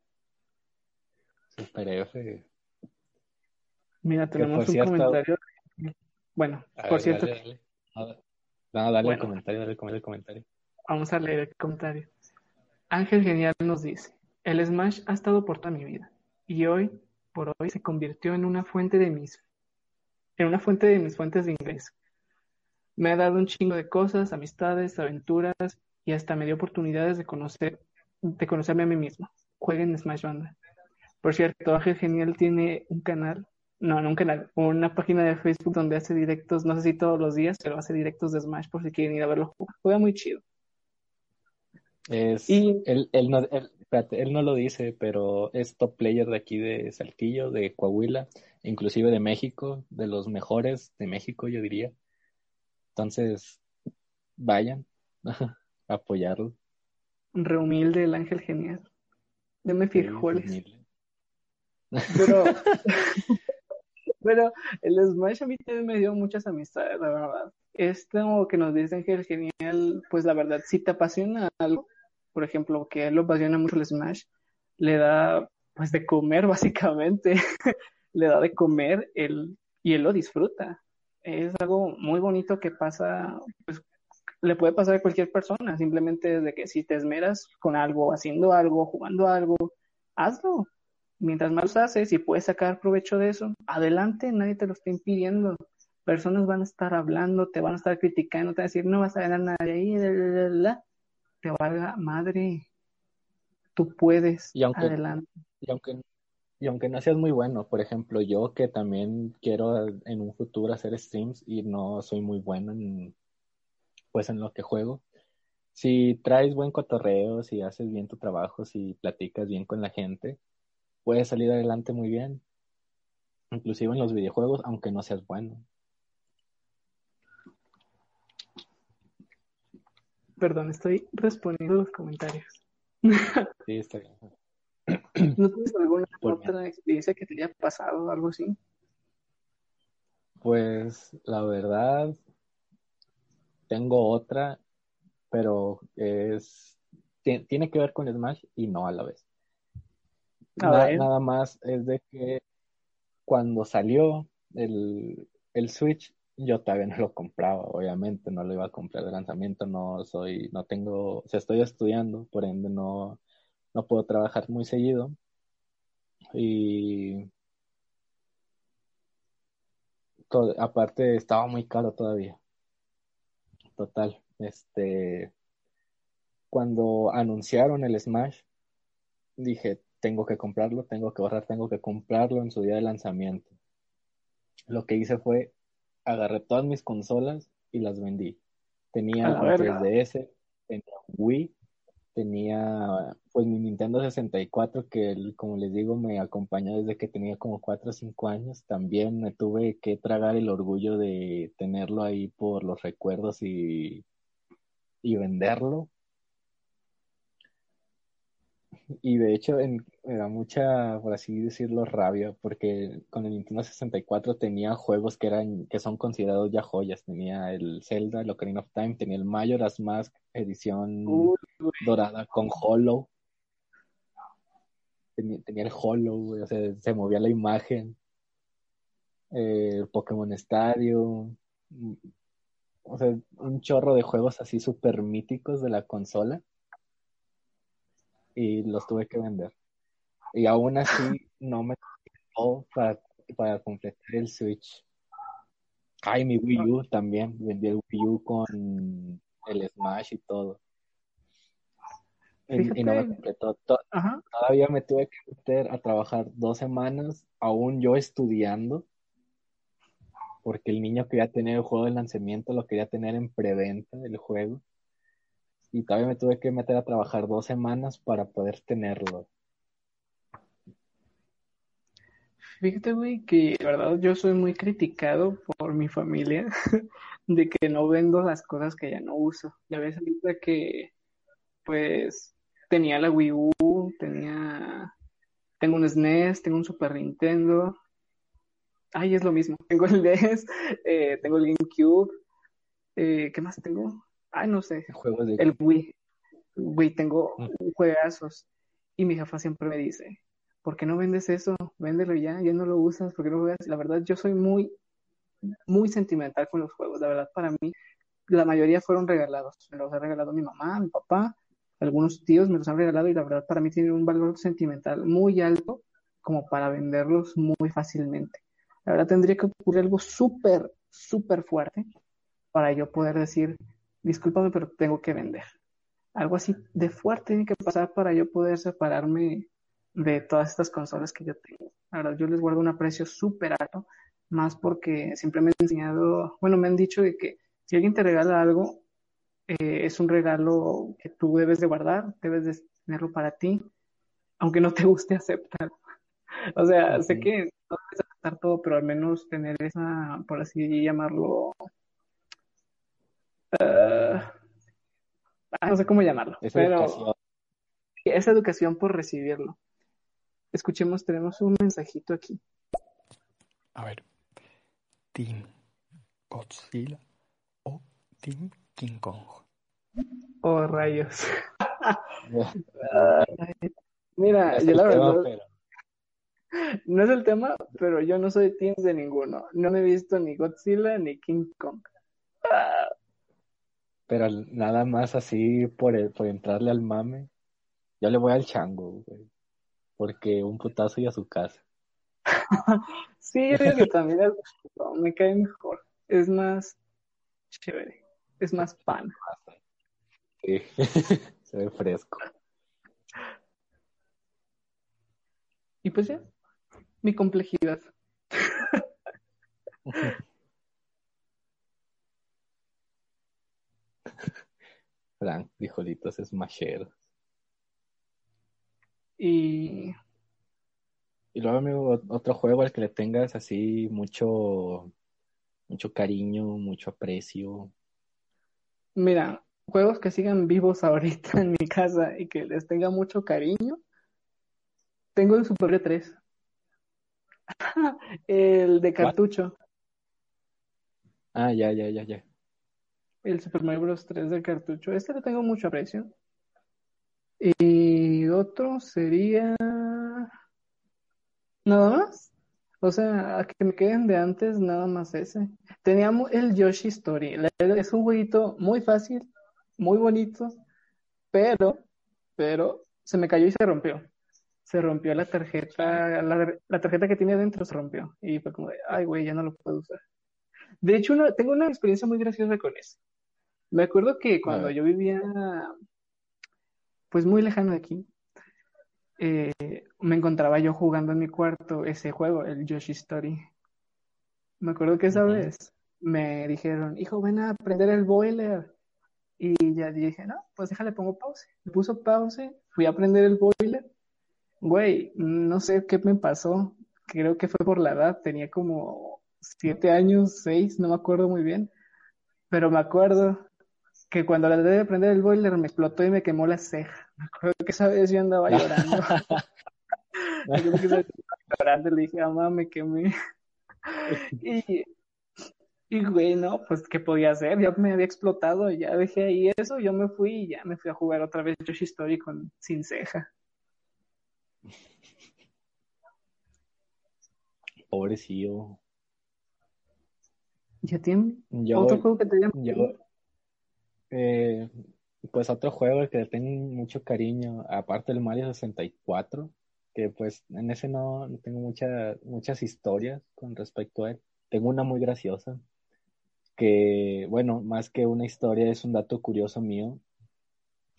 Super F. Mira, tenemos un cierto- comentario. Bueno, A por ver, cierto, dale, dale. No, no, dale Bueno. el comentario, dale el comentario. Vamos a leer el comentario. Ángel Genial nos dice, el Smash ha estado por toda mi vida y hoy, por hoy, se convirtió en una fuente de mis, en una fuente de mis fuentes de ingreso. Me ha dado un chingo de cosas, amistades, aventuras y hasta me dio oportunidades de conocer, de conocerme a mí mismo. Jueguen Smash Banda. Por cierto, Ángel Genial tiene un canal, no, no un canal, una página de Facebook donde hace directos, no sé si todos los días, pero hace directos de Smash por si quieren ir a verlo. Juega muy chido. Es, Y- él, él no, él, espérate, él no lo dice, pero es top player de aquí de Saltillo, de Coahuila, inclusive de México, de los mejores de México, yo diría. Entonces, vayan a apoyarlo. Re humilde el ángel genial. Deme frijoles. Pero, pero el Smash a mí también me dio muchas amistades, la verdad. Esto que nos dicen que es genial, pues la verdad, si te apasiona algo, por ejemplo, que él lo apasiona mucho el Smash, le da pues de comer básicamente, le da de comer él, y él lo disfruta. Es algo muy bonito que pasa, pues le puede pasar a cualquier persona, simplemente de que si te esmeras con algo, haciendo algo, jugando algo, hazlo. Mientras más haces y puedes sacar provecho de eso, adelante, nadie te lo está impidiendo. Personas van a estar hablando, te van a estar criticando, te van a decir, no vas a ganar nada ahí, te valga madre. Tú puedes, Y aunque- adelante. Y aunque, y aunque no seas muy bueno, por ejemplo, yo que también quiero en un futuro hacer streams y no soy muy bueno en, pues en lo que juego, si traes buen cotorreo, si haces bien tu trabajo, si platicas bien con la gente, puedes salir adelante muy bien. Inclusive en los videojuegos, aunque no seas bueno. Perdón, estoy respondiendo los comentarios. Sí, está bien. ¿No tienes alguna Por otra experiencia que te haya pasado o algo así? Pues la verdad, tengo otra, pero es ti- tiene que ver con Smash y no a la vez. Na- nada más es de que cuando salió el, el Switch, yo todavía no lo compraba, obviamente, no lo iba a comprar de lanzamiento, no soy, no tengo, o sea, estoy estudiando, por ende no, no puedo trabajar muy seguido. Y aparte estaba muy caro todavía. Total, este, cuando anunciaron el Smash, dije, tengo que comprarlo, tengo que ahorrar, tengo que comprarlo en su día de lanzamiento. Lo que hice fue, agarré todas mis consolas y las vendí. Tenía un verga. 3DS, tenía un Wii, tenía pues mi Nintendo 64 que como les digo me acompañó desde que tenía como 4 o 5 años. También me tuve que tragar el orgullo de tenerlo ahí por los recuerdos y, y venderlo. Y de hecho en- me da mucha, por así decirlo, rabia, porque con el Nintendo 64 tenía juegos que eran, que son considerados ya joyas. Tenía el Zelda, el Ocarina of Time, tenía el Majora's Mask edición Uy, dorada con Hollow. Tenía, tenía el Hollow, o sea, se movía la imagen. Eh, el Pokémon Stadium. mm, O sea, un chorro de juegos así súper míticos de la consola. Y los tuve que vender. Y aún así no me costó para, para completar el Switch. Ay, mi Wii U también. Vendí el Wii U con el Smash y todo. Y, y no me completó. To- Ajá. Todavía me tuve que meter a trabajar dos semanas, aún yo estudiando, porque el niño quería tener el juego de lanzamiento, lo quería tener en preventa el juego. Y todavía me tuve que meter a trabajar dos semanas para poder tenerlo. Fíjate, güey, que de verdad yo soy muy criticado por mi familia de que no vendo las cosas que ya no uso. Ya ves ahorita que, pues, tenía la Wii U, tenía, tengo un SNES, tengo un Super Nintendo. Ay, es lo mismo. Tengo el NES, eh, tengo el GameCube. Eh, ¿qué más tengo? Ay, no sé. Juegos de... El Wii. Wii, tengo Mm. juegazos. Y mi jefa siempre me dice, ¿por qué no vendes eso? Véndelo ya, ya no lo usas, ¿por qué no lo juegas? La verdad, yo soy muy, muy sentimental con los juegos. La verdad, para mí, la mayoría fueron regalados. Me los ha regalado mi mamá, mi papá, algunos tíos me los han regalado y la verdad, para mí tienen un valor sentimental muy alto como para venderlos muy fácilmente. La verdad, tendría que ocurrir algo súper, súper fuerte para yo poder decir, discúlpame, pero tengo que vender. Algo así de fuerte tiene que pasar para yo poder separarme de todas estas consolas que yo tengo. La verdad, yo les guardo un aprecio súper alto, más porque siempre me han enseñado, bueno, me han dicho de que si alguien te regala algo, eh, es un regalo que tú debes de guardar, debes de tenerlo para ti, aunque no te guste aceptar. O sea, sé que no debes aceptar todo, pero al menos tener esa, por así llamarlo, ah, ah, no sé cómo llamarlo, Esa pero educación. esa educación por recibirlo. escuchemos, tenemos un mensajito aquí. A ver. Team Godzilla o Team King Kong. Oh, rayos. Mira, es yo el la tema, verdad, pero- no es el tema, pero yo no soy team de ninguno. No me he visto ni Godzilla ni King Kong. Pero nada más así por, el- por entrarle al mame, yo le voy al chango, güey. Porque un putazo y a su casa. Sí, yo digo que también el- no, me cae mejor. Es más chévere. Es más pan. Sí. Se ve fresco. Y pues ya, mi complejidad. Frank, frijolitos smasheros. Y Y luego, amigo, ot- otro juego al que le tengas así mucho, mucho cariño, mucho aprecio. mira, juegos que sigan vivos ahorita en mi casa y que les tenga mucho cariño. Tengo el Super Mario 3. El de cartucho. Ah, ya, ya, ya, ya. El Super Mario Bros. 3 de cartucho. Este le tengo mucho aprecio. Y otro sería. Nada más. O sea, a que me queden de antes, nada más ese. Teníamos el Yoshi Story. Es un jueguito muy fácil, muy bonito, pero, pero se me cayó y se rompió. Se rompió la tarjeta, la, tarjeta que tiene dentro se rompió. Y fue como de, ay, güey, ya no lo puedo usar. De hecho, tengo una experiencia muy graciosa con eso. Me acuerdo que cuando yo vivía, pues muy lejano de aquí, eh, me encontraba yo jugando en mi cuarto ese juego, el Yoshi Story. Me acuerdo que esa vez me dijeron, hijo, ven a prender el boiler. Y ya dije, no, pues déjale, pongo pause. Le puso pause, fui a prender el boiler. Güey, no sé qué me pasó. Creo que fue por la edad. Tenía como siete años, seis, no me acuerdo muy bien. Pero me acuerdo que cuando la de prender el boiler me explotó y me quemó la ceja. Me acuerdo que esa vez yo andaba llorando. Me acuerdo que esa vez estaba llorando y le dije, mamá, me quemé. Y, y güey, no, pues, ¿qué podía hacer? Ya me había explotado, ya dejé ahí eso, yo me fui y ya me fui a jugar otra vez Yoshi Story con, sin ceja. Pobrecillo. ¿Ya tiene Yo, otro juego que te llama? yo, eh, pues otro juego que tengo mucho cariño, aparte del Mario 64, que pues en ese no, tengo mucha- muchas historias con respecto a él. Tengo una muy graciosa, que bueno, más que una historia es un dato curioso mío,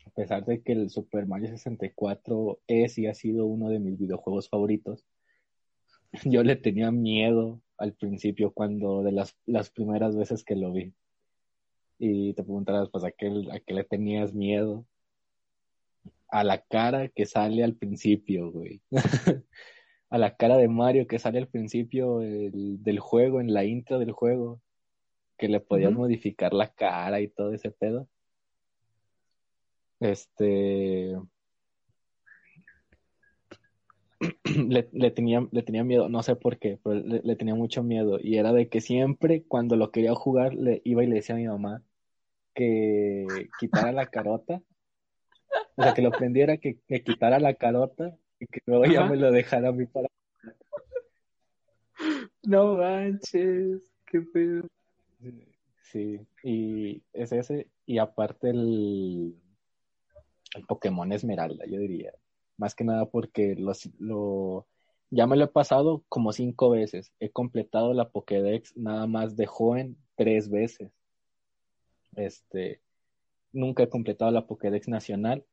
a pesar de que el Super Mario 64 es y ha sido uno de mis videojuegos favoritos, yo le tenía miedo al principio cuando de las, las primeras veces que lo vi. Y te preguntarás, pues, ¿a qué, a qué le tenías miedo? A la cara que sale al principio, güey. A la cara de Mario que sale al principio del, del juego, en la intro del juego, que le podías modificar la cara y todo ese pedo. Este, le, le tenía, le tenía miedo, no sé por qué, pero le, le tenía mucho miedo. Y era de que siempre cuando lo quería jugar, le iba y le decía a mi mamá que quitara la carota. O sea, que lo prendiera, que, que quitara la carota y que luego ya Ajá. me lo dejara a mí para... No manches, qué pedo. Sí, y es ese, y aparte el, el Pokémon Esmeralda, yo diría. Más que nada porque los, lo, ya me lo he pasado como cinco veces. He completado la Pokédex nada más de joven tres veces. Este, nunca he completado la Pokédex nacional,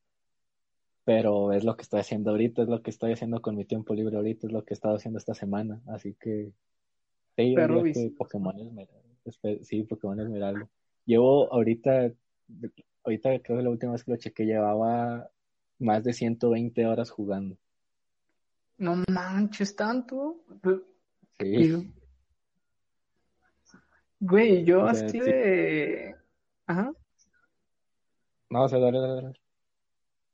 pero es lo que estoy haciendo ahorita, es lo que estoy haciendo con mi tiempo libre ahorita, es lo que he estado haciendo esta semana. Así que, sí, yo que. Pokémon Esmeralda. Sí, Pokémon Esmeralda. Llevo ahorita, ahorita creo que la última vez que lo chequé llevaba más de 120 horas jugando. No manches tanto. Sí. Güey, yo O sea, así sí. de... Ajá. no, o sea, dale, dale, dale.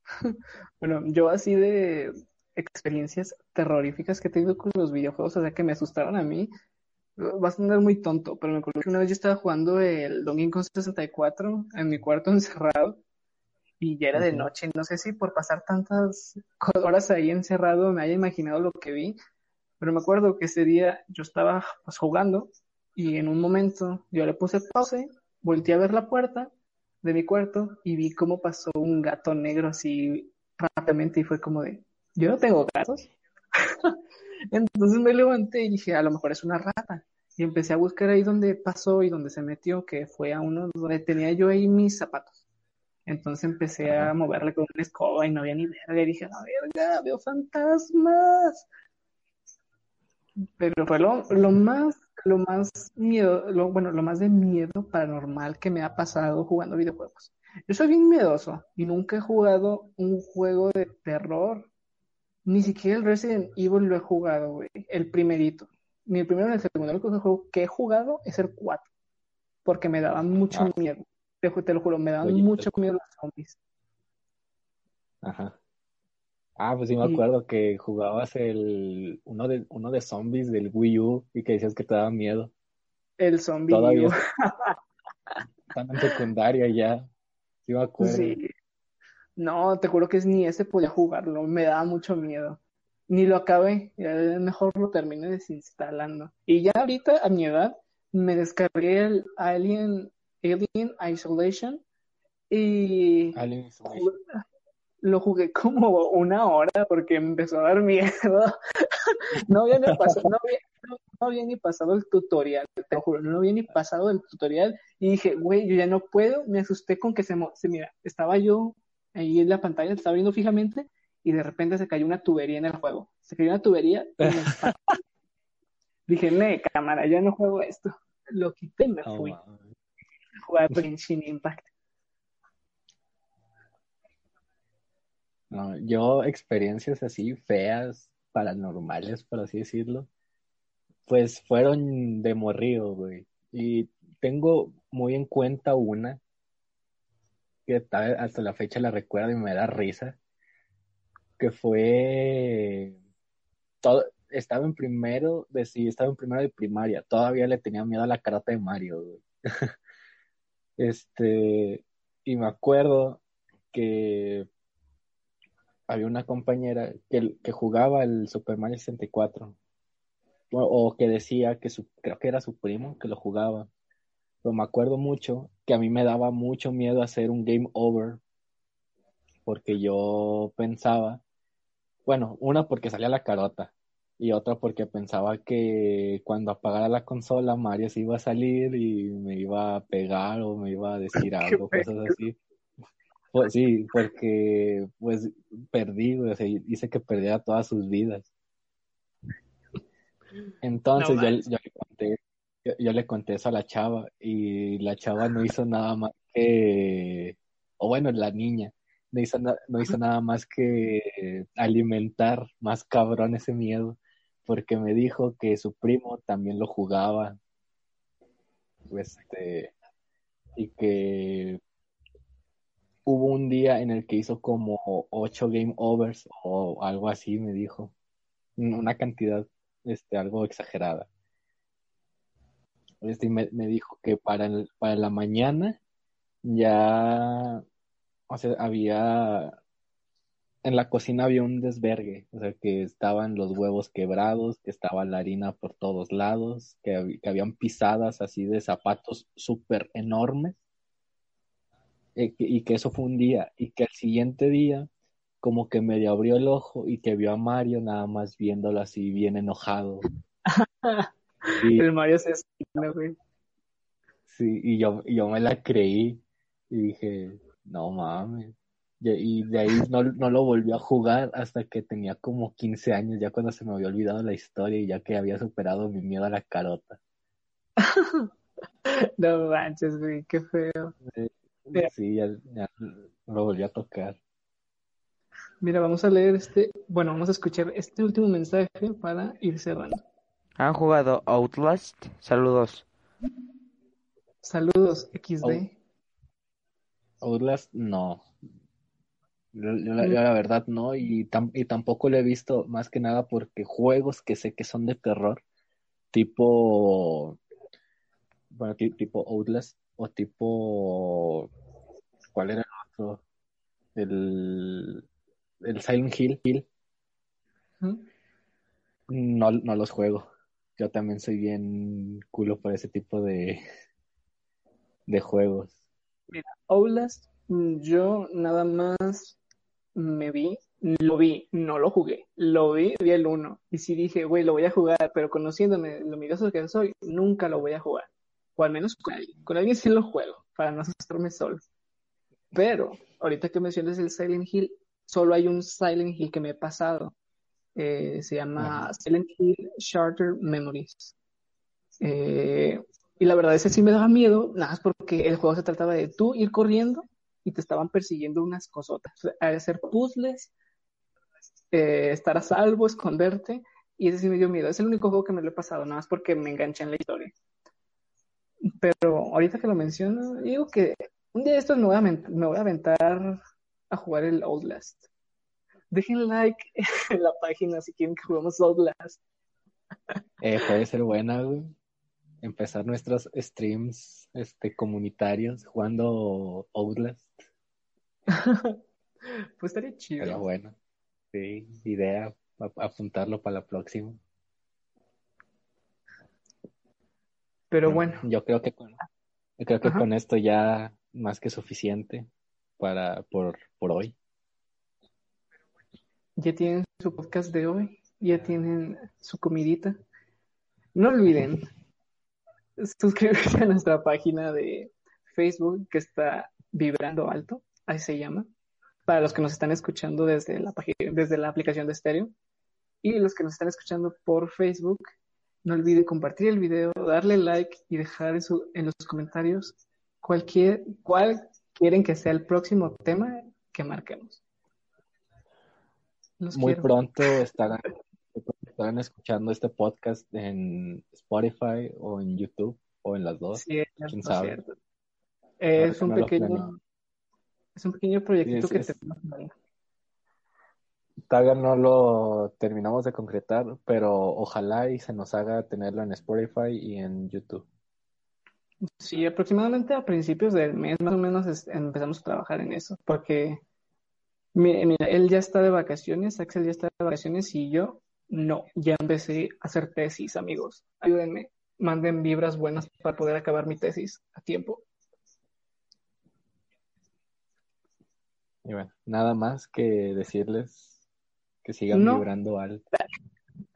Bueno, yo así de experiencias terroríficas que he tenido con los videojuegos, o sea, que me asustaron a mí. Va a sonar muy tonto, pero me acuerdo que una vez yo estaba jugando el Donkey Kong 64 en mi cuarto encerrado y ya era de noche. No sé si por pasar tantas horas ahí encerrado me haya imaginado lo que vi, pero me acuerdo que ese día yo estaba pues jugando y en un momento yo le puse pause, volteé a ver la puerta de mi cuarto y vi cómo pasó un gato negro así rápidamente y fue como de, yo no tengo gatos. Entonces me levanté y dije, a lo mejor es una rata. Y empecé a buscar ahí donde pasó y donde se metió, que fue a uno donde tenía yo ahí mis zapatos. Entonces empecé a moverle con una escoba y no había ni verga. Y dije, a verga, veo fantasmas. Pero fue lo, lo más, lo más miedo, lo, bueno, lo más de miedo paranormal que me ha pasado jugando videojuegos. Yo soy bien miedoso y nunca he jugado un juego de terror. Ni siquiera el Resident Evil lo he jugado, güey. El primerito. Ni el primero ni el segundo. El único juego que he jugado es el 4. Porque me daban mucho Ah. miedo. Te, lo juro, me Oye, mucho miedo los zombies. Ajá. Ah, pues sí me acuerdo que jugabas el uno de uno de zombies del Wii U y que decías que te daba miedo. El zombie. Todavía están en secundaria ya. Sí me acuerdo. Sí. No, te juro que ni ese podía jugarlo, me daba mucho miedo. Ni lo acabé, mejor lo terminé desinstalando. Y ya ahorita, a mi edad, me descargué el Alien, Alien Isolation y Alien Isolation. jugué- lo jugué como una hora porque empezó a dar miedo. No había ni pasado, no había, no- no había ni pasado el tutorial, te lo juro, no había ni pasado el tutorial y dije, güey, yo ya no puedo, me asusté con que se, se mira, estaba yo ahí en la pantalla, estaba viendo fijamente y de repente se cayó una tubería en el juego. Se cayó una tubería y me. Dije, ne, cámara, ya no juego esto. Lo quité y me No fui. Jugar Genshin Impact. No, yo experiencias así feas, paranormales, por así decirlo, pues fueron de morrío, güey. Y tengo muy en cuenta una que ta- hasta la fecha la recuerdo y me da risa, que fue todo, estaba en primero de sí, estaba en primero de primaria, todavía le tenía miedo a la carota de Mario, güey. Este, y me acuerdo que había una compañera que, que jugaba el Super Mario 64 o, o que decía que su, creo que era su primo que lo jugaba. Pero me acuerdo mucho que a mí me daba mucho miedo hacer un game over porque yo pensaba, bueno, una porque salía la carota y otra porque pensaba que cuando apagara la consola Mario se iba a salir y me iba a pegar o me iba a decir algo, cosas así. Pues sí, porque pues perdí, o sea, hice que perdiera todas sus vidas. Entonces No yo, le conté, yo, yo le conté eso a la chava y la chava no hizo nada más que, o bueno, la niña, no hizo, no hizo nada más que alimentar más cabrón ese miedo, porque me dijo que su primo también lo jugaba, este, y que hubo un día en el que hizo como ocho game overs o algo así, me dijo. Una cantidad, este, algo exagerada. Este, me, dijo que para, para la mañana ya, o sea, había, en la cocina había un desvergue, o sea, que estaban los huevos quebrados, que estaba la harina por todos lados, que, hab- que habían pisadas así de zapatos súper enormes eh, que- y que eso fue un día, y que el siguiente día como que medio abrió el ojo y que vio a Mario nada más viéndolo así bien enojado. Y, El Mario se esquina, güey. sí, y yo, y yo me la creí y dije, no mames. Y, de ahí no, no lo volví a jugar hasta que tenía como 15 años, ya cuando se me había olvidado la historia y ya que había superado mi miedo a la carota. No manches, güey, qué feo. Mira. Sí, ya, ya lo volví a tocar. Mira, vamos a leer este, bueno, vamos a escuchar este último mensaje para ir cerrando. ¿Han jugado Outlast? Saludos. Saludos, XD. Outlast, no. Yo, yo la, yo la verdad no, y, tam- y tampoco lo he visto más que nada porque juegos que sé que son de terror, tipo, bueno, ti- tipo Outlast o tipo, ¿cuál era el otro? El, el Silent Hill. No, no los juego. Yo también soy bien culo por ese tipo de, de juegos. Outlast, mm, yo nada más me vi, lo vi, no lo jugué, lo vi, vi el uno, y sí dije, güey, lo voy a jugar, pero conociéndome lo miedoso que soy, nunca lo voy a jugar, o al menos con alguien, con alguien sí lo juego, para no asustarme solo. Pero, ahorita que mencionas el Silent Hill, solo hay un Silent Hill que me he pasado, eh, se llama. Silent Hill Charter Memories. Eh, y la verdad, ese sí me daba miedo, nada más porque el juego se trataba de tú ir corriendo y te estaban persiguiendo unas cosotas, o hacer puzzles, eh, estar a salvo, esconderte, y ese sí me dio miedo. Es el único juego que me lo he pasado, nada más porque me enganché en la historia. Pero ahorita que lo menciono, digo que un día de estos me voy a, me voy a aventar a jugar el Outlast. Dejen like en la página si quieren que juguemos Outlast. Eh, puede ser buena, güey. Empezar nuestros streams este, comunitarios jugando Outlast. Pues estaría chido. Pero bueno, sí, idea, a- apuntarlo para la próxima. Pero bueno, Yo creo que con, yo creo que Ajá. con esto ya más que suficiente para por, por hoy. ya tienen su podcast de hoy, ya tienen su comidita. No olviden suscribirse a nuestra página de Facebook que está vibrando alto, ahí se llama, para los que nos están escuchando desde la página, desde la aplicación de estéreo. Y los que nos están escuchando por Facebook, no olviden compartir el video, darle like y dejar en, su- en los comentarios cualquier, cuál quieren que sea el próximo tema que marquemos. Los Muy quiero. pronto estarán, estarán escuchando este podcast en Spotify o en YouTube o en las dos. Sí, es quién sabe. cierto. Es un pequeño, es un pequeño proyectito Sí, que es- es- tenemos ahí. Todavía no lo terminamos de concretar, pero ojalá y se nos haga tenerlo en Spotify y en YouTube. Sí, aproximadamente a principios del mes más o menos es- empezamos a trabajar en eso, porque mi- mira, él ya está de vacaciones, Axel ya está de vacaciones y yo no, ya empecé a hacer tesis, amigos. Ayúdenme, manden vibras buenas para poder acabar mi tesis a tiempo. Y bueno, nada más que decirles que sigan No. vibrando alto.